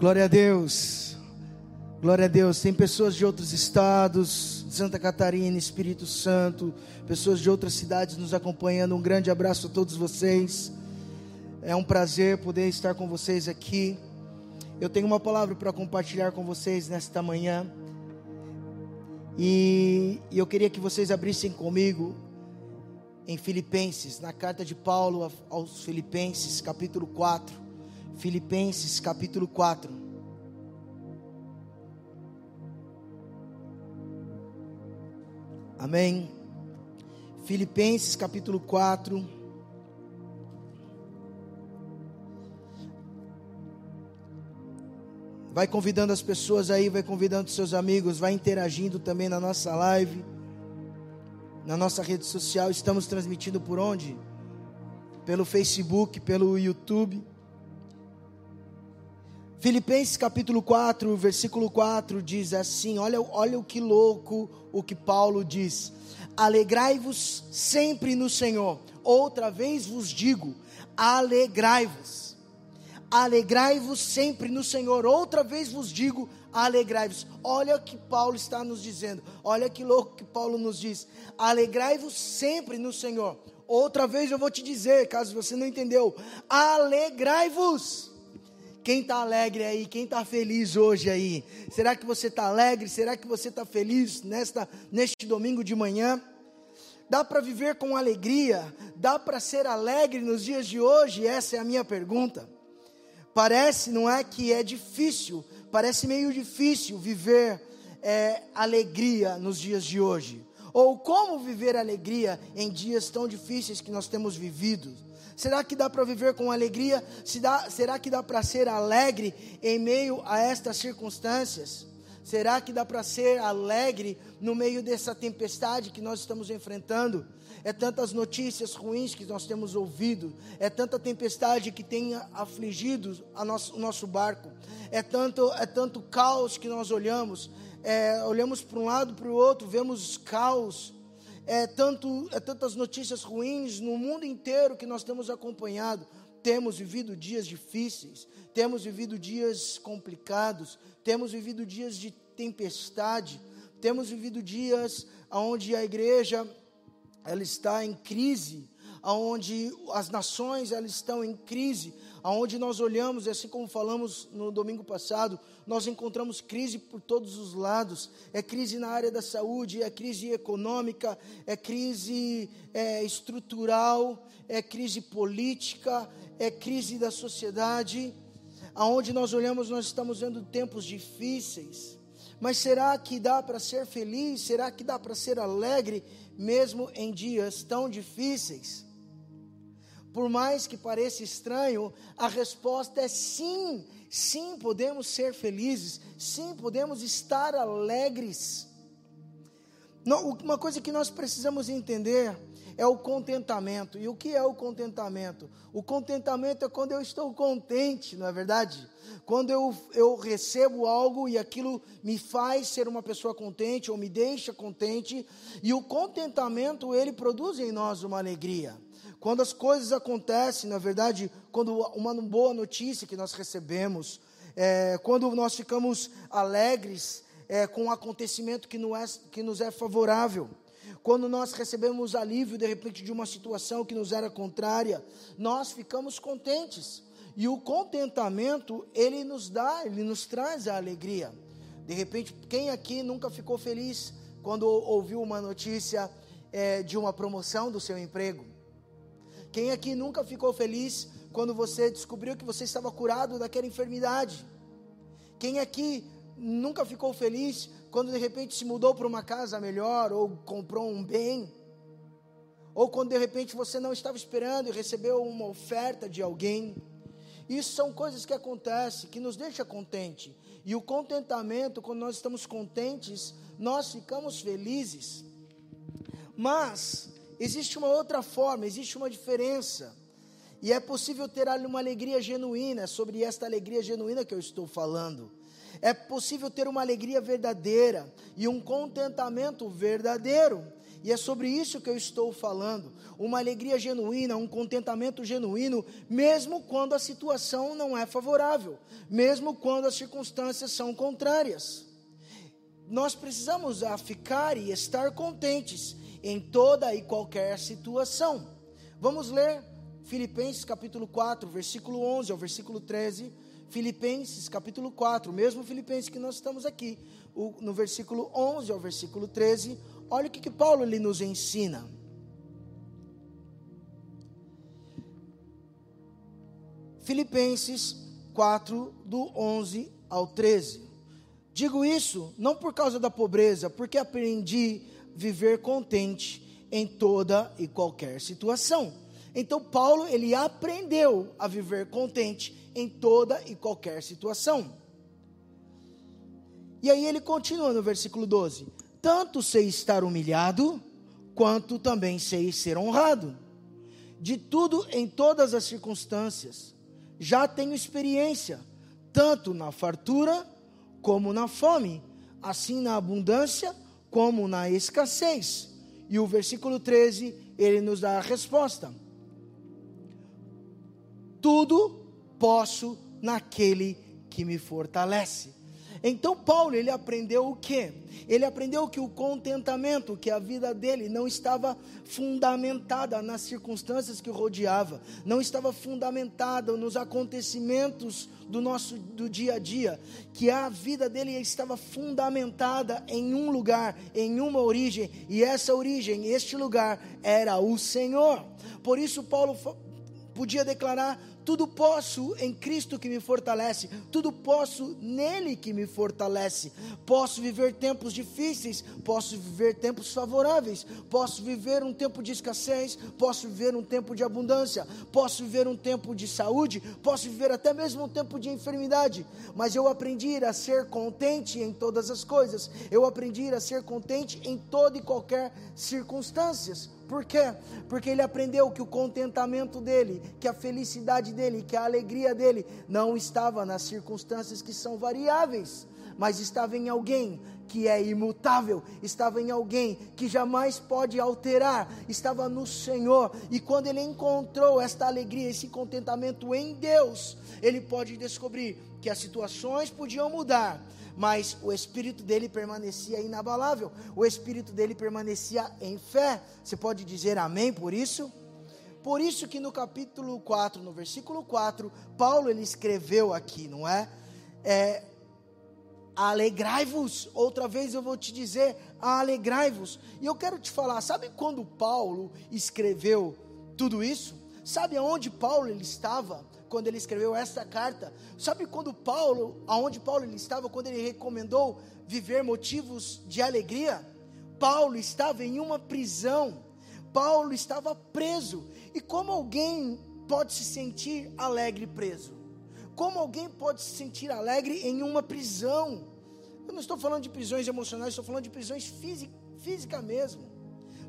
Glória a Deus. Glória a Deus. Tem pessoas de outros estados, Santa Catarina, Espírito Santo, pessoas de outras cidades nos acompanhando. Um grande abraço a todos vocês. É um prazer poder estar com vocês aqui. Eu tenho uma palavra para compartilhar com vocês nesta manhã. E, eu queria que vocês abrissem comigo em Filipenses, na carta de Paulo aos Filipenses, capítulo 4. Filipenses, capítulo 4. Amém. Filipenses, capítulo 4. Vai convidando as pessoas aí, vai convidando seus amigos, vai interagindo também na nossa live na nossa rede social. Estamos transmitindo por onde? Pelo Facebook, pelo YouTube. Filipenses capítulo 4, versículo 4 diz assim: olha, olha o que louco o que Paulo diz. Alegrai-vos sempre no Senhor. Outra vez vos digo: alegrai-vos. Alegrai-vos sempre no Senhor. Outra vez vos digo: alegrai-vos. Olha o que Paulo está nos dizendo. Olha que louco que Paulo nos diz. Alegrai-vos sempre no Senhor. Outra vez eu vou te dizer, caso você não entendeu, alegrai-vos. Quem está alegre aí? Quem está feliz hoje aí? Será que você está alegre? Será que você está feliz nesta, neste domingo de manhã? Dá para viver com alegria? Dá para ser alegre nos dias de hoje? Essa é a minha pergunta. Parece, não é que é difícil Parece meio difícil viver é, alegria nos dias de hoje. Ou como viver alegria em dias tão difíceis que nós temos vivido? Será que dá para viver com alegria? Será que dá para ser alegre em meio a estas circunstâncias? Será que dá para ser alegre no meio dessa tempestade que nós estamos enfrentando? é tantas notícias ruins que nós temos ouvido, é tanta tempestade que tem afligido nosso, o nosso barco, é tanto, é tanto caos que nós olhamos, é, olhamos para um lado para o outro, vemos caos, é, tanto, é tantas notícias ruins no mundo inteiro que nós temos acompanhado. Temos vivido dias difíceis, temos vivido dias complicados, temos vivido dias de tempestade, temos vivido dias onde a igreja ela está em crise, aonde as nações elas estão em crise, aonde nós olhamos, assim como falamos no domingo passado, nós encontramos crise por todos os lados. É crise na área da saúde, é crise econômica, é crise é, estrutural, é crise política, é crise da sociedade. Aonde nós olhamos, nós estamos vendo tempos difíceis. Mas será que dá para ser feliz? Será que dá para ser alegre mesmo em dias tão difíceis? Por mais que pareça estranho, a resposta é sim. Sim, podemos ser felizes. Sim, podemos estar alegres. Uma coisa que nós precisamos entender é o contentamento. E o que é o contentamento? O contentamento é quando eu estou contente, não é verdade? Quando eu, eu recebo algo e aquilo me faz ser uma pessoa contente ou me deixa contente, e o contentamento ele produz em nós uma alegria. Quando as coisas acontecem, na verdade, quando uma boa notícia que nós recebemos, é, quando nós ficamos alegres é, com um acontecimento que, é, que nos é favorável quando nós recebemos alívio de repente de uma situação que nos era contrária, nós ficamos contentes. E o contentamento, ele nos dá, ele nos traz a alegria. De repente, quem aqui nunca ficou feliz quando ouviu uma notícia é, de uma promoção do seu emprego? Quem aqui nunca ficou feliz quando você descobriu que você estava curado daquela enfermidade? Quem aqui nunca ficou feliz quando de repente se mudou para uma casa melhor ou comprou um bem? Ou quando de repente você não estava esperando e recebeu uma oferta de alguém? Isso são coisas que acontecem, que nos deixa contente. E o contentamento, quando nós estamos contentes, nós ficamos felizes. Mas existe uma outra forma, existe uma diferença. E é possível ter uma alegria genuína, sobre esta alegria genuína que eu estou falando. É possível ter uma alegria verdadeira e um contentamento verdadeiro. E é sobre isso que eu estou falando. Uma alegria genuína, um contentamento genuíno, mesmo quando a situação não é favorável, mesmo quando as circunstâncias são contrárias. Nós precisamos ficar e estar contentes em toda e qualquer situação. Vamos ler Filipenses capítulo 4, versículo 11 ao versículo 13. Filipenses capítulo 4, mesmo Filipenses que nós estamos aqui, no versículo 11 ao versículo 13, olha o que, que Paulo ele nos ensina. Filipenses 4, do 11 ao 13. Digo isso não por causa da pobreza, porque aprendi viver contente em toda e qualquer situação. Então Paulo ele aprendeu a viver contente em toda e qualquer situação. E aí ele continua no versículo 12: Tanto sei estar humilhado, quanto também sei ser honrado. De tudo em todas as circunstâncias, já tenho experiência, tanto na fartura como na fome, assim na abundância como na escassez. E o versículo 13, ele nos dá a resposta. Tudo posso naquele que me fortalece. Então Paulo, ele aprendeu o quê? Ele aprendeu que o contentamento, que a vida dele não estava fundamentada nas circunstâncias que o rodeava, não estava fundamentada nos acontecimentos do nosso do dia a dia, que a vida dele estava fundamentada em um lugar, em uma origem, e essa origem, este lugar era o Senhor. Por isso Paulo podia declarar tudo posso em Cristo que me fortalece, tudo posso nele que me fortalece. Posso viver tempos difíceis, posso viver tempos favoráveis, posso viver um tempo de escassez, posso viver um tempo de abundância, posso viver um tempo de saúde, posso viver até mesmo um tempo de enfermidade. Mas eu aprendi a ser contente em todas as coisas, eu aprendi a ser contente em toda e qualquer circunstâncias. Por quê? Porque ele aprendeu que o contentamento dele, que a felicidade dele, que a alegria dele não estava nas circunstâncias que são variáveis, mas estava em alguém que é imutável, estava em alguém que jamais pode alterar, estava no Senhor. E quando ele encontrou esta alegria, esse contentamento em Deus, ele pode descobrir que as situações podiam mudar, mas o espírito dele permanecia inabalável, o espírito dele permanecia em fé. Você pode dizer amém por isso? Por isso que no capítulo 4, no versículo 4, Paulo ele escreveu aqui, não é? é alegrai-vos. Outra vez eu vou te dizer, alegrai-vos. E eu quero te falar, sabe quando Paulo escreveu tudo isso? Sabe aonde Paulo ele estava? Quando ele escreveu esta carta. Sabe quando Paulo, aonde Paulo ele estava quando ele recomendou viver motivos de alegria? Paulo estava em uma prisão. Paulo estava preso. E como alguém pode se sentir alegre preso? Como alguém pode se sentir alegre em uma prisão? Eu não estou falando de prisões emocionais, estou falando de prisões físicas física mesmo.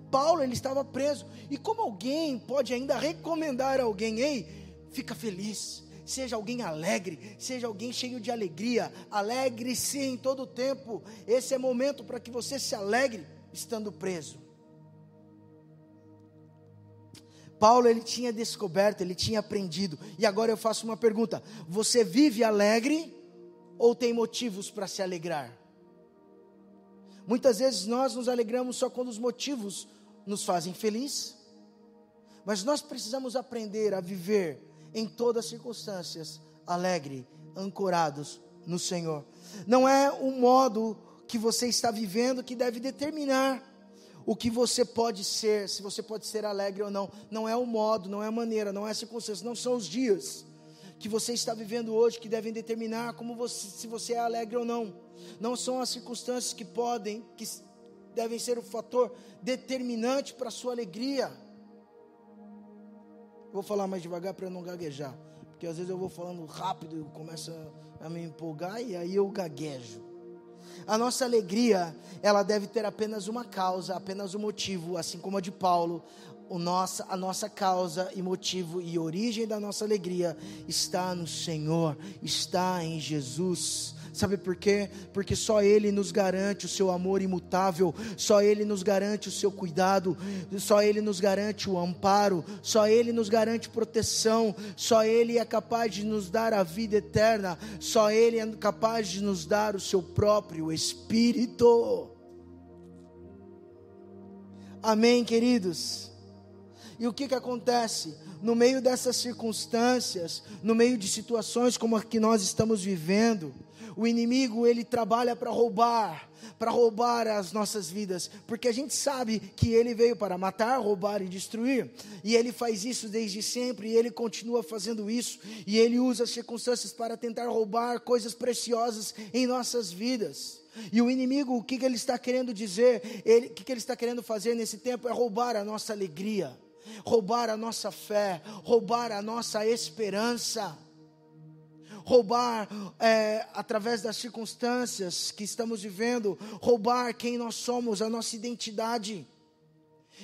Paulo ele estava preso. E como alguém pode ainda recomendar a alguém, ei, fica feliz, seja alguém alegre, seja alguém cheio de alegria, alegre-se em todo o tempo. Esse é momento para que você se alegre estando preso. Paulo ele tinha descoberto, ele tinha aprendido. E agora eu faço uma pergunta: você vive alegre ou tem motivos para se alegrar? Muitas vezes nós nos alegramos só quando os motivos nos fazem feliz. Mas nós precisamos aprender a viver em todas as circunstâncias, alegre, ancorados no Senhor. Não é o modo que você está vivendo que deve determinar o que você pode ser, se você pode ser alegre ou não. Não é o modo, não é a maneira, não é a circunstância, não são os dias que você está vivendo hoje que devem determinar como você, se você é alegre ou não. Não são as circunstâncias que podem, que devem ser o fator determinante para a sua alegria. Vou falar mais devagar para não gaguejar. Porque às vezes eu vou falando rápido e começa a me empolgar e aí eu gaguejo. A nossa alegria, ela deve ter apenas uma causa, apenas um motivo, assim como a de Paulo, o nossa, a nossa causa e motivo e origem da nossa alegria está no Senhor, está em Jesus. Sabe por quê? Porque só Ele nos garante o seu amor imutável, só Ele nos garante o seu cuidado, só Ele nos garante o amparo, só Ele nos garante proteção, só Ele é capaz de nos dar a vida eterna, só Ele é capaz de nos dar o seu próprio Espírito. Amém, queridos? E o que, que acontece? No meio dessas circunstâncias, no meio de situações como a que nós estamos vivendo, o inimigo ele trabalha para roubar, para roubar as nossas vidas, porque a gente sabe que ele veio para matar, roubar e destruir, e ele faz isso desde sempre, e ele continua fazendo isso, e ele usa as circunstâncias para tentar roubar coisas preciosas em nossas vidas. E o inimigo, o que, que ele está querendo dizer, ele, o que, que ele está querendo fazer nesse tempo é roubar a nossa alegria, roubar a nossa fé, roubar a nossa esperança roubar é, através das circunstâncias que estamos vivendo, roubar quem nós somos, a nossa identidade.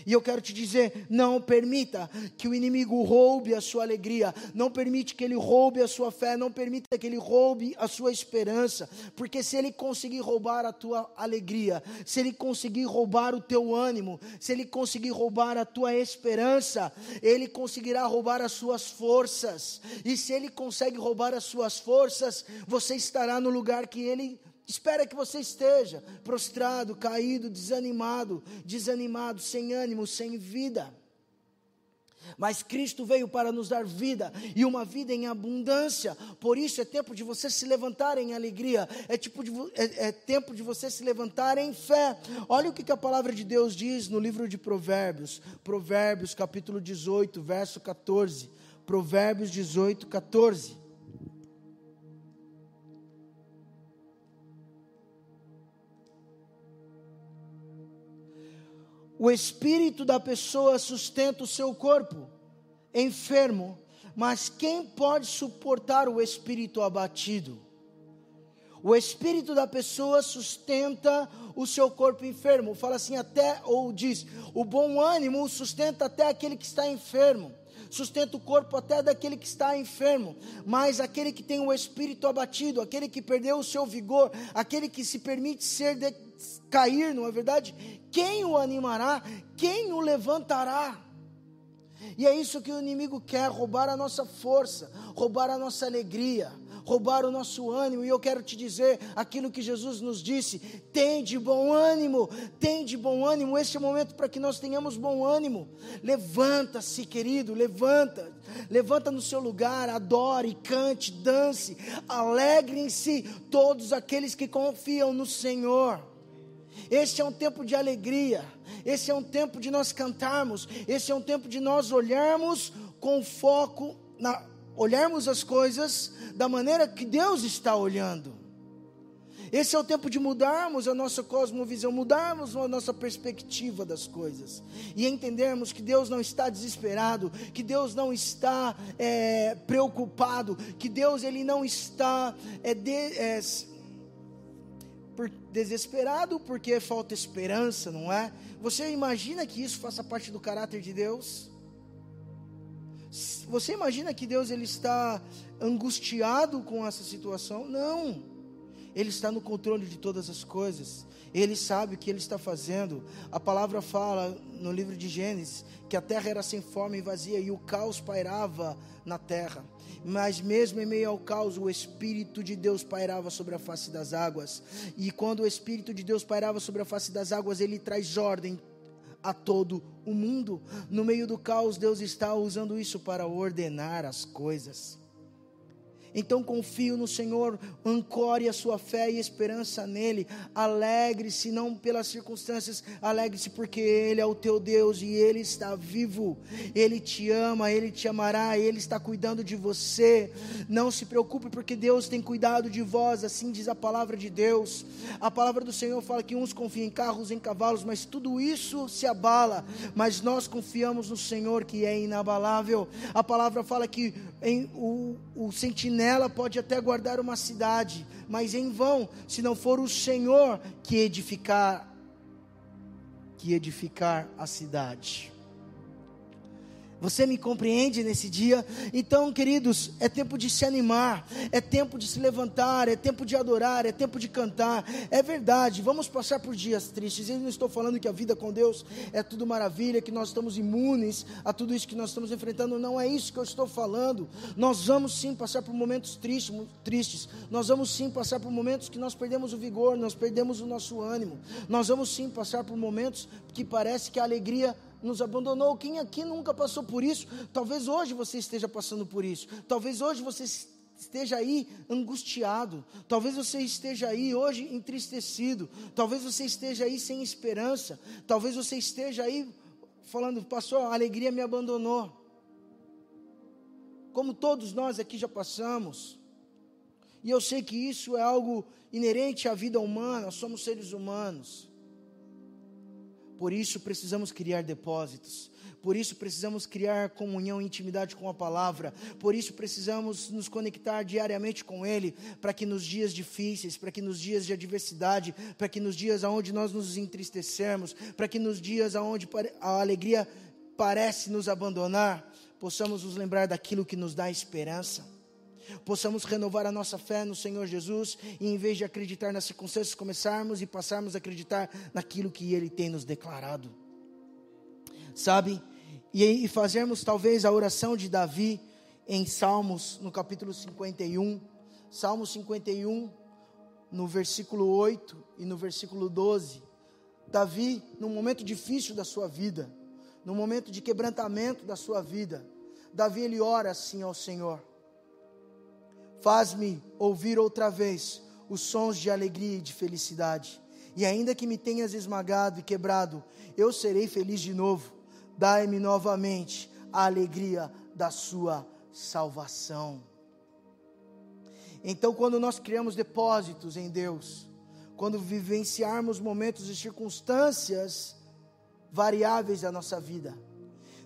E eu quero te dizer: não permita que o inimigo roube a sua alegria, não permite que ele roube a sua fé, não permita que ele roube a sua esperança, porque se ele conseguir roubar a tua alegria, se ele conseguir roubar o teu ânimo, se ele conseguir roubar a tua esperança, ele conseguirá roubar as suas forças, e se ele consegue roubar as suas forças, você estará no lugar que ele Espera que você esteja prostrado, caído, desanimado, desanimado, sem ânimo, sem vida. Mas Cristo veio para nos dar vida e uma vida em abundância. Por isso é tempo de você se levantar em alegria, é, tipo de, é, é tempo de você se levantar em fé. Olha o que, que a palavra de Deus diz no livro de Provérbios, Provérbios capítulo 18, verso 14. Provérbios 18, 14. O espírito da pessoa sustenta o seu corpo enfermo, mas quem pode suportar o espírito abatido? O espírito da pessoa sustenta o seu corpo enfermo. Fala assim até ou diz: o bom ânimo sustenta até aquele que está enfermo. Sustenta o corpo até daquele que está enfermo, mas aquele que tem o espírito abatido, aquele que perdeu o seu vigor, aquele que se permite ser de, cair, não é verdade? Quem o animará? Quem o levantará? E é isso que o inimigo quer: roubar a nossa força, roubar a nossa alegria, roubar o nosso ânimo. E eu quero te dizer aquilo que Jesus nos disse: tem de bom ânimo, tem de bom ânimo. Este é o momento para que nós tenhamos bom ânimo. Levanta-se, querido, levanta, levanta no seu lugar, adore, cante, dance, alegrem-se todos aqueles que confiam no Senhor. Este é um tempo de alegria, esse é um tempo de nós cantarmos, esse é um tempo de nós olharmos com foco, na, olharmos as coisas da maneira que Deus está olhando. Esse é o tempo de mudarmos a nossa cosmovisão, mudarmos a nossa perspectiva das coisas e entendermos que Deus não está desesperado, que Deus não está é, preocupado, que Deus ele não está é, de, é, desesperado porque falta esperança, não é? Você imagina que isso faça parte do caráter de Deus? Você imagina que Deus ele está angustiado com essa situação? Não. Ele está no controle de todas as coisas. Ele sabe o que ele está fazendo. A palavra fala no livro de Gênesis que a terra era sem forma e vazia e o caos pairava na terra mas mesmo em meio ao caos, o Espírito de Deus pairava sobre a face das águas. E quando o Espírito de Deus pairava sobre a face das águas, ele traz ordem a todo o mundo. No meio do caos, Deus está usando isso para ordenar as coisas. Então confio no Senhor, ancore a sua fé e esperança nele. Alegre-se não pelas circunstâncias, alegre-se porque ele é o teu Deus e ele está vivo. Ele te ama, ele te amará, ele está cuidando de você. Não se preocupe porque Deus tem cuidado de vós, assim diz a palavra de Deus. A palavra do Senhor fala que uns confiam em carros, em cavalos, mas tudo isso se abala, mas nós confiamos no Senhor que é inabalável. A palavra fala que em, o, o sentinela nela pode até guardar uma cidade, mas em vão, se não for o Senhor que edificar que edificar a cidade. Você me compreende nesse dia? Então, queridos, é tempo de se animar, é tempo de se levantar, é tempo de adorar, é tempo de cantar. É verdade, vamos passar por dias tristes. Eu não estou falando que a vida com Deus é tudo maravilha, que nós estamos imunes a tudo isso que nós estamos enfrentando. Não é isso que eu estou falando. Nós vamos sim passar por momentos tristes, tristes. Nós vamos sim passar por momentos que nós perdemos o vigor, nós perdemos o nosso ânimo. Nós vamos sim passar por momentos que parece que a alegria nos abandonou. Quem aqui nunca passou por isso? Talvez hoje você esteja passando por isso. Talvez hoje você esteja aí angustiado. Talvez você esteja aí hoje entristecido. Talvez você esteja aí sem esperança. Talvez você esteja aí falando, pastor, a alegria me abandonou. Como todos nós aqui já passamos. E eu sei que isso é algo inerente à vida humana, somos seres humanos. Por isso precisamos criar depósitos. Por isso precisamos criar comunhão e intimidade com a palavra. Por isso precisamos nos conectar diariamente com Ele, para que nos dias difíceis, para que nos dias de adversidade, para que nos dias onde nós nos entristecermos, para que nos dias onde a alegria parece nos abandonar, possamos nos lembrar daquilo que nos dá esperança possamos renovar a nossa fé no Senhor Jesus e, em vez de acreditar nas circunstâncias, começarmos e passarmos a acreditar naquilo que Ele tem nos declarado. Sabe? E, e fazermos talvez a oração de Davi em Salmos, no capítulo 51, Salmo 51, no versículo 8 e no versículo 12. Davi, num momento difícil da sua vida, num momento de quebrantamento da sua vida, Davi ele ora assim ao Senhor: Faz-me ouvir outra vez os sons de alegria e de felicidade. E ainda que me tenhas esmagado e quebrado, eu serei feliz de novo. Dai-me novamente a alegria da sua salvação. Então, quando nós criamos depósitos em Deus, quando vivenciarmos momentos e circunstâncias variáveis da nossa vida,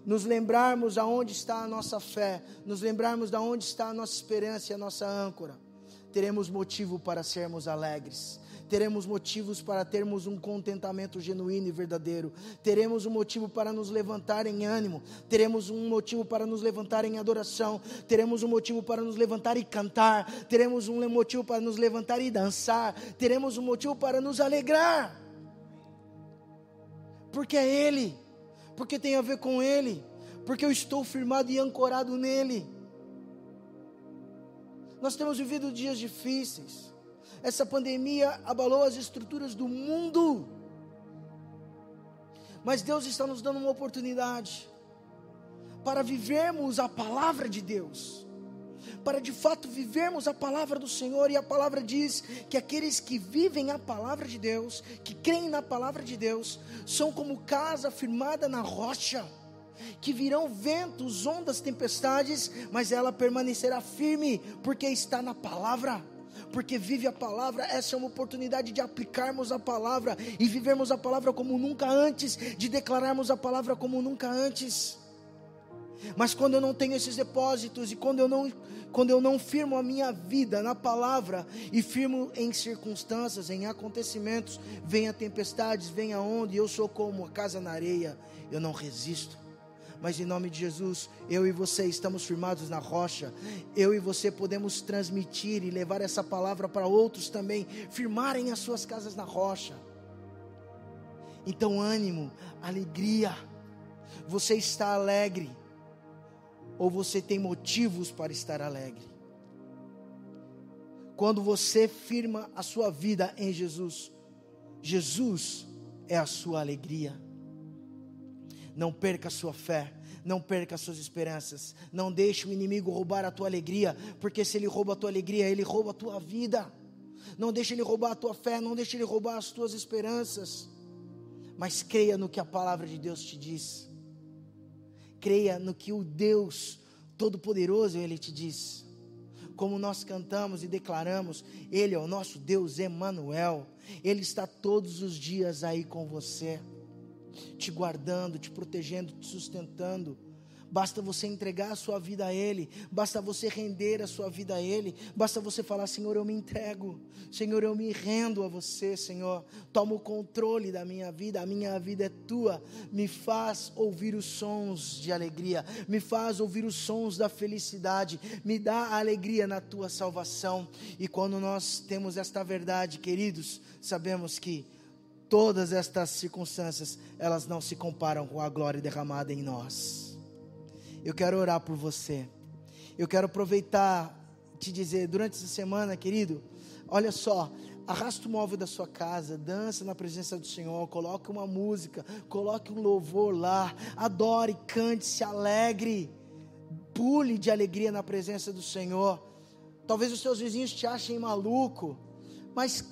nos lembrarmos aonde está a nossa fé, nos lembrarmos de onde está a nossa esperança e a nossa âncora, teremos motivo para sermos alegres. Teremos motivos para termos um contentamento genuíno e verdadeiro. Teremos um motivo para nos levantar em ânimo. Teremos um motivo para nos levantar em adoração. Teremos um motivo para nos levantar e cantar. Teremos um motivo para nos levantar e dançar. Teremos um motivo para nos alegrar. Porque é Ele porque tem a ver com Ele, porque eu estou firmado e ancorado nele. Nós temos vivido dias difíceis, essa pandemia abalou as estruturas do mundo, mas Deus está nos dando uma oportunidade para vivermos a palavra de Deus para de fato vivermos a palavra do Senhor, e a palavra diz que aqueles que vivem a palavra de Deus, que creem na palavra de Deus, são como casa firmada na rocha, que virão ventos, ondas, tempestades, mas ela permanecerá firme, porque está na palavra porque vive a palavra. Essa é uma oportunidade de aplicarmos a palavra e vivermos a palavra como nunca antes, de declararmos a palavra como nunca antes. Mas quando eu não tenho esses depósitos e quando eu não, quando eu não firmo a minha vida na palavra e firmo em circunstâncias, em acontecimentos, venha tempestades, venha onda, e eu sou como a casa na areia, eu não resisto. Mas em nome de Jesus, eu e você estamos firmados na rocha. Eu e você podemos transmitir e levar essa palavra para outros também, firmarem as suas casas na rocha. Então, ânimo, alegria. Você está alegre ou você tem motivos para estar alegre? Quando você firma a sua vida em Jesus, Jesus é a sua alegria. Não perca a sua fé, não perca as suas esperanças, não deixe o inimigo roubar a tua alegria, porque se ele rouba a tua alegria, ele rouba a tua vida. Não deixe ele roubar a tua fé, não deixe ele roubar as tuas esperanças. Mas creia no que a palavra de Deus te diz creia no que o Deus Todo-Poderoso ele te diz. Como nós cantamos e declaramos, Ele é o nosso Deus Emanuel. Ele está todos os dias aí com você, te guardando, te protegendo, te sustentando. Basta você entregar a sua vida a Ele, basta você render a sua vida a Ele, basta você falar: Senhor, eu me entrego, Senhor, eu me rendo a você, Senhor, toma o controle da minha vida, a minha vida é tua, me faz ouvir os sons de alegria, me faz ouvir os sons da felicidade, me dá alegria na tua salvação. E quando nós temos esta verdade, queridos, sabemos que todas estas circunstâncias, elas não se comparam com a glória derramada em nós. Eu quero orar por você. Eu quero aproveitar te dizer durante essa semana, querido, olha só, arrasta o móvel da sua casa, dança na presença do Senhor, coloque uma música, coloque um louvor lá, adore, cante, se alegre, pule de alegria na presença do Senhor. Talvez os seus vizinhos te achem maluco, mas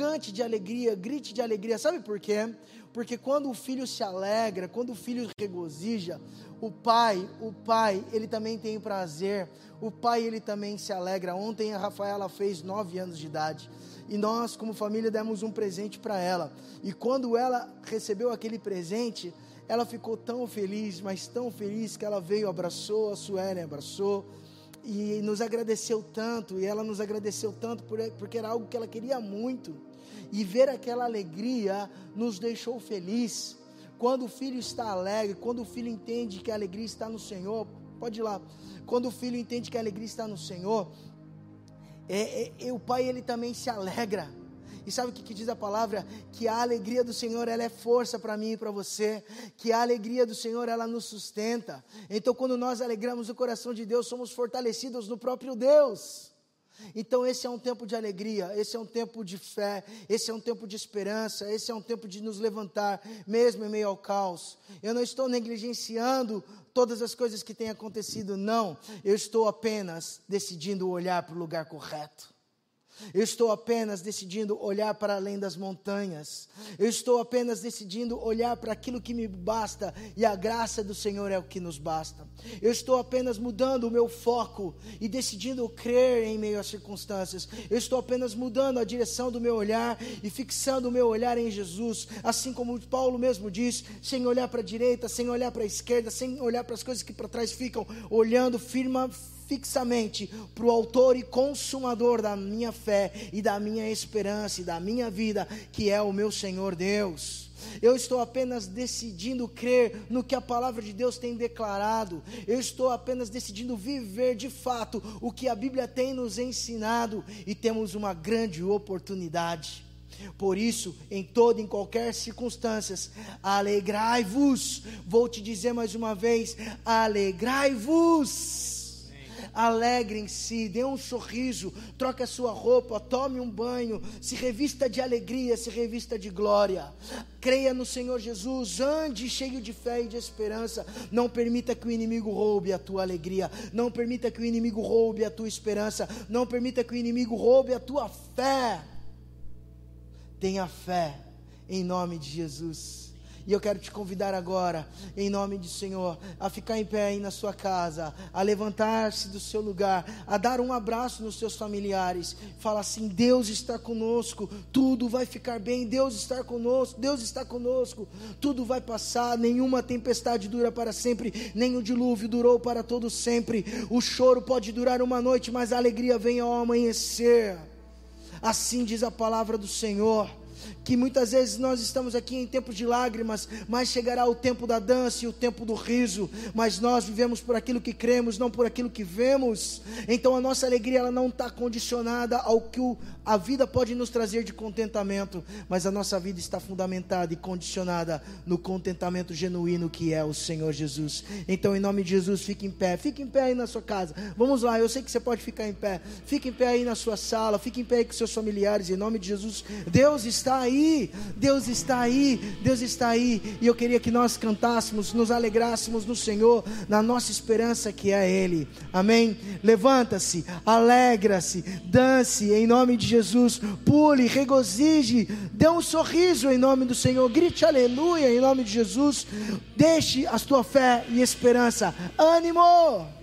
cante de alegria, grite de alegria. Sabe por quê? Porque quando o filho se alegra, quando o filho regozija, o pai, o pai, ele também tem prazer. O pai, ele também se alegra. Ontem a Rafaela fez nove anos de idade. E nós, como família, demos um presente para ela. E quando ela recebeu aquele presente, ela ficou tão feliz, mas tão feliz que ela veio, abraçou, a Suelen abraçou e nos agradeceu tanto, e ela nos agradeceu tanto porque era algo que ela queria muito e ver aquela alegria nos deixou feliz. Quando o filho está alegre, quando o filho entende que a alegria está no Senhor, pode ir lá. Quando o filho entende que a alegria está no Senhor, é, é, o pai ele também se alegra. E sabe o que, que, diz a palavra? Que a alegria do Senhor ela é força para mim e para você. Que a alegria do Senhor ela nos sustenta. Então, quando nós alegramos o coração de Deus, somos fortalecidos no próprio Deus. Então, esse é um tempo de alegria, esse é um tempo de fé, esse é um tempo de esperança, esse é um tempo de nos levantar, mesmo em meio ao caos. Eu não estou negligenciando todas as coisas que têm acontecido, não. Eu estou apenas decidindo olhar para o lugar correto. Eu estou apenas decidindo olhar para além das montanhas. Eu estou apenas decidindo olhar para aquilo que me basta e a graça do Senhor é o que nos basta. Eu estou apenas mudando o meu foco e decidindo crer em meio às circunstâncias. Eu estou apenas mudando a direção do meu olhar e fixando o meu olhar em Jesus, assim como Paulo mesmo diz, sem olhar para a direita, sem olhar para a esquerda, sem olhar para as coisas que para trás ficam, olhando firma fixamente para o autor e consumador da minha fé e da minha esperança e da minha vida, que é o meu Senhor Deus. Eu estou apenas decidindo crer no que a palavra de Deus tem declarado. Eu estou apenas decidindo viver de fato o que a Bíblia tem nos ensinado e temos uma grande oportunidade. Por isso, em toda e em qualquer circunstâncias, alegrai-vos. Vou te dizer mais uma vez: alegrai-vos alegrem-se, dê um sorriso, troque a sua roupa, tome um banho, se revista de alegria, se revista de glória. Creia no Senhor Jesus, ande cheio de fé e de esperança. Não permita que o inimigo roube a tua alegria, não permita que o inimigo roube a tua esperança, não permita que o inimigo roube a tua fé. Tenha fé em nome de Jesus. E eu quero te convidar agora, em nome do Senhor, a ficar em pé aí na sua casa, a levantar-se do seu lugar, a dar um abraço nos seus familiares. Fala assim: Deus está conosco, tudo vai ficar bem. Deus está conosco, Deus está conosco, tudo vai passar. Nenhuma tempestade dura para sempre, nem o dilúvio durou para todo sempre. O choro pode durar uma noite, mas a alegria vem ao amanhecer. Assim diz a palavra do Senhor que muitas vezes nós estamos aqui em tempos de lágrimas, mas chegará o tempo da dança e o tempo do riso, mas nós vivemos por aquilo que cremos, não por aquilo que vemos. Então a nossa alegria ela não está condicionada ao que o, a vida pode nos trazer de contentamento, mas a nossa vida está fundamentada e condicionada no contentamento genuíno que é o Senhor Jesus. Então, em nome de Jesus, fique em pé, fique em pé aí na sua casa. Vamos lá, eu sei que você pode ficar em pé. Fique em pé aí na sua sala, fique em pé aí com seus familiares, em nome de Jesus. Deus está aí, Deus está aí, Deus está aí. E eu queria que nós cantássemos, nos alegrássemos no Senhor, na nossa esperança que é Ele. Amém? Levanta-se, alegra-se, dance em nome de Jesus, pule, regozije, dê um sorriso em nome do Senhor, grite aleluia em nome de Jesus, deixe a tua fé e esperança, ânimo!